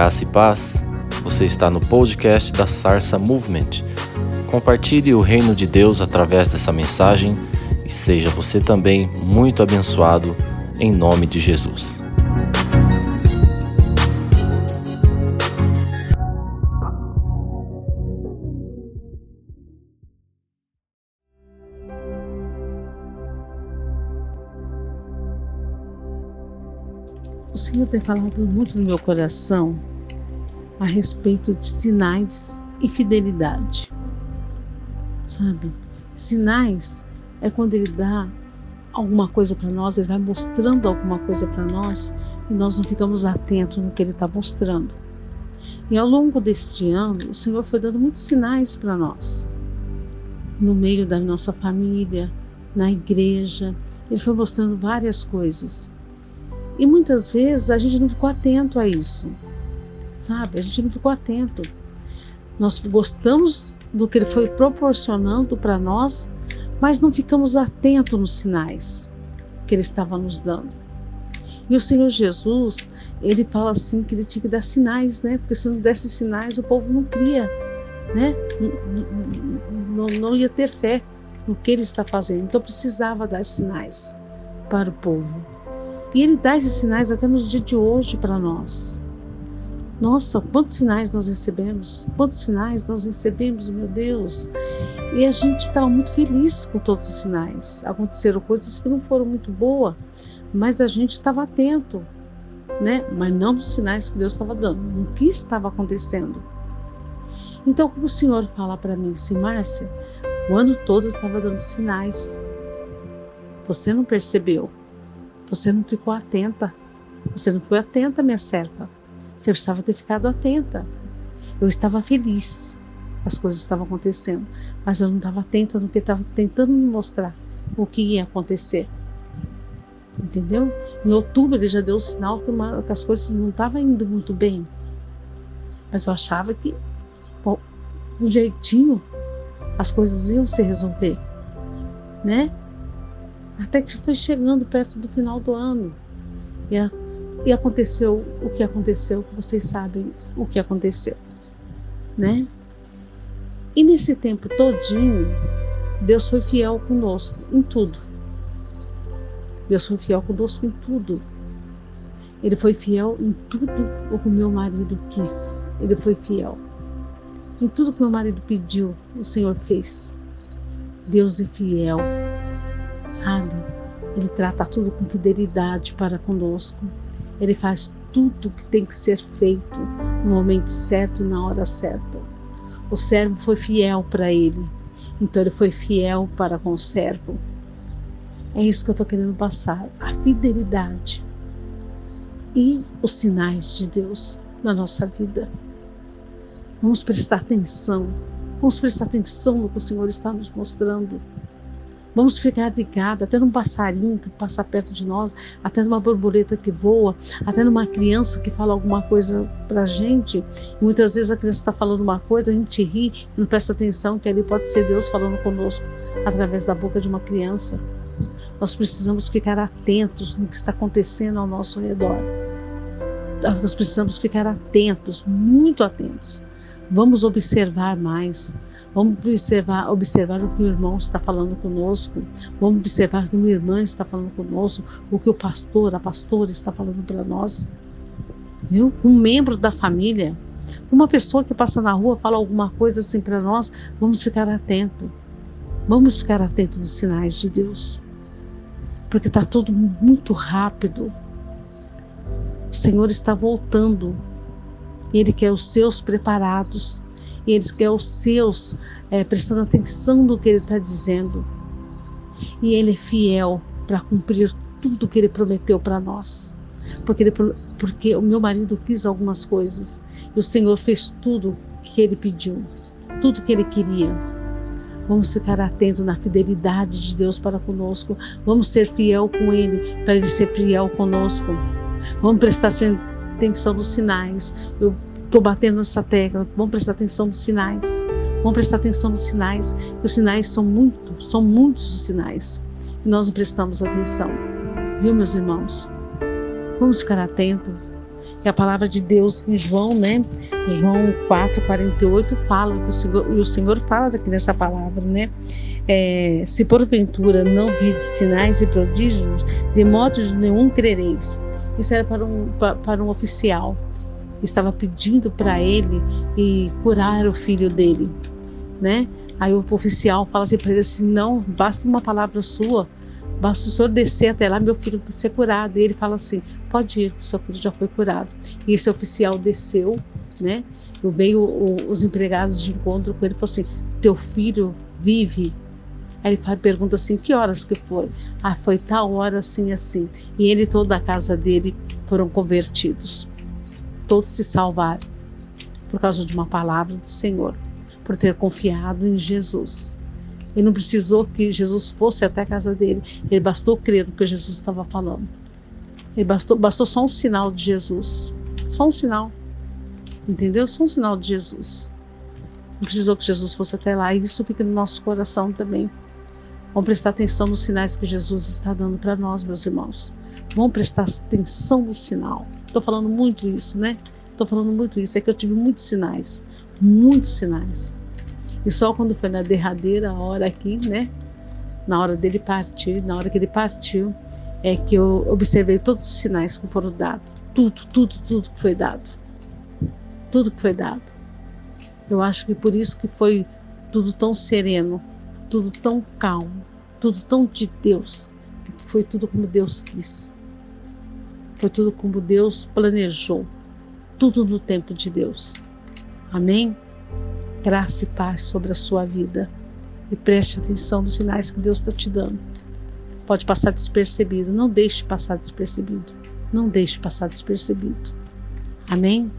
Graça e paz. Você está no podcast da Sarsa Movement. Compartilhe o reino de Deus através dessa mensagem e seja você também muito abençoado em nome de Jesus. O Senhor tem falado muito no meu coração a respeito de sinais e fidelidade. Sabe? Sinais é quando Ele dá alguma coisa para nós, Ele vai mostrando alguma coisa para nós e nós não ficamos atentos no que Ele está mostrando. E ao longo deste ano, o Senhor foi dando muitos sinais para nós. No meio da nossa família, na igreja, Ele foi mostrando várias coisas. E muitas vezes a gente não ficou atento a isso, sabe? A gente não ficou atento. Nós gostamos do que ele foi proporcionando para nós, mas não ficamos atentos nos sinais que ele estava nos dando. E o Senhor Jesus, ele fala assim que ele tinha que dar sinais, né? Porque se não desse sinais, o povo não cria, né? Não, não, não ia ter fé no que ele está fazendo. Então precisava dar sinais para o povo. E Ele dá esses sinais até nos dias de hoje para nós. Nossa, quantos sinais nós recebemos? Quantos sinais nós recebemos, meu Deus? E a gente estava muito feliz com todos os sinais. Aconteceram coisas que não foram muito boas, mas a gente estava atento, né? Mas não nos sinais que Deus estava dando, no que estava acontecendo. Então, o Senhor fala para mim assim, Márcia, o ano todo estava dando sinais. Você não percebeu? Você não ficou atenta. Você não foi atenta, minha serva. Você precisava ter ficado atenta. Eu estava feliz. As coisas estavam acontecendo, mas eu não estava atenta no que estava tentando me mostrar o que ia acontecer. Entendeu? Em outubro ele já deu o sinal que, uma, que as coisas não estavam indo muito bem. Mas eu achava que, bom, um jeitinho, as coisas iam se resolver, né? Até que foi chegando perto do final do ano. E, a, e aconteceu o que aconteceu, vocês sabem o que aconteceu, né? E nesse tempo todinho, Deus foi fiel conosco em tudo. Deus foi fiel conosco em tudo. Ele foi fiel em tudo o que meu marido quis. Ele foi fiel. Em tudo que meu marido pediu, o Senhor fez. Deus é fiel sabe? Ele trata tudo com fidelidade para conosco. Ele faz tudo que tem que ser feito no momento certo e na hora certa. O servo foi fiel para ele, então ele foi fiel para com o servo. É isso que eu estou querendo passar: a fidelidade e os sinais de Deus na nossa vida. Vamos prestar atenção, vamos prestar atenção no que o Senhor está nos mostrando. Vamos ficar ligados até num passarinho que passa perto de nós, até numa borboleta que voa, até numa criança que fala alguma coisa para a gente. Muitas vezes a criança está falando uma coisa, a gente ri e não presta atenção que ali pode ser Deus falando conosco através da boca de uma criança. Nós precisamos ficar atentos no que está acontecendo ao nosso redor. Nós precisamos ficar atentos, muito atentos. Vamos observar mais. Vamos observar, observar o que o irmão está falando conosco. Vamos observar o que uma irmã está falando conosco, o que o pastor, a pastora está falando para nós. Viu? Um membro da família, uma pessoa que passa na rua fala alguma coisa assim para nós, vamos ficar atento. Vamos ficar atento dos sinais de Deus. Porque está tudo muito rápido. O Senhor está voltando. Ele quer os seus preparados eles querem os seus, é, prestando atenção no que ele está dizendo. E ele é fiel para cumprir tudo que ele prometeu para nós. Porque, ele, porque o meu marido quis algumas coisas e o Senhor fez tudo que ele pediu, tudo que ele queria. Vamos ficar atentos na fidelidade de Deus para conosco. Vamos ser fiel com Ele, para Ele ser fiel conosco. Vamos prestar atenção nos sinais. Eu Estou batendo nessa tecla. Vamos prestar atenção nos sinais. Vamos prestar atenção nos sinais. Os sinais são muitos, são muitos os sinais. E nós não prestamos atenção. Viu, meus irmãos? Vamos ficar atentos. E a palavra de Deus em João, né? João 4, 48 fala, o Senhor, e o Senhor fala aqui nessa palavra, né? É, se porventura não vide sinais e prodígios, de modo nenhum crereis. Isso era para um, para um oficial. Estava pedindo para ele e curar o filho dele, né? Aí o oficial fala assim para ele assim: não, basta uma palavra sua Basta o senhor descer até lá, meu filho vai ser curado. E ele fala assim: pode ir, seu filho já foi curado. E esse oficial desceu, né? Veio o, os empregados de encontro com ele falou assim: teu filho vive. Aí ele faz, pergunta assim: que horas que foi? Ah, foi tal hora assim, assim. E ele e toda a casa dele foram convertidos. Todos se salvaram por causa de uma palavra do Senhor, por ter confiado em Jesus. Ele não precisou que Jesus fosse até a casa dele. Ele bastou crer no que Jesus estava falando. Ele bastou, bastou só um sinal de Jesus. Só um sinal. Entendeu? Só um sinal de Jesus. Não precisou que Jesus fosse até lá. E isso fica no nosso coração também. Vamos prestar atenção nos sinais que Jesus está dando para nós, meus irmãos. Vamos prestar atenção no sinal. Estou falando muito isso, né? Estou falando muito isso. É que eu tive muitos sinais. Muitos sinais. E só quando foi na derradeira hora aqui, né? Na hora dele partir, na hora que ele partiu, é que eu observei todos os sinais que foram dados. Tudo, tudo, tudo que foi dado. Tudo que foi dado. Eu acho que por isso que foi tudo tão sereno, tudo tão calmo, tudo tão de Deus. Foi tudo como Deus quis. Foi tudo como Deus planejou. Tudo no tempo de Deus. Amém? graça e paz sobre a sua vida. E preste atenção nos sinais que Deus está te dando. Pode passar despercebido. Não deixe passar despercebido. Não deixe passar despercebido. Amém?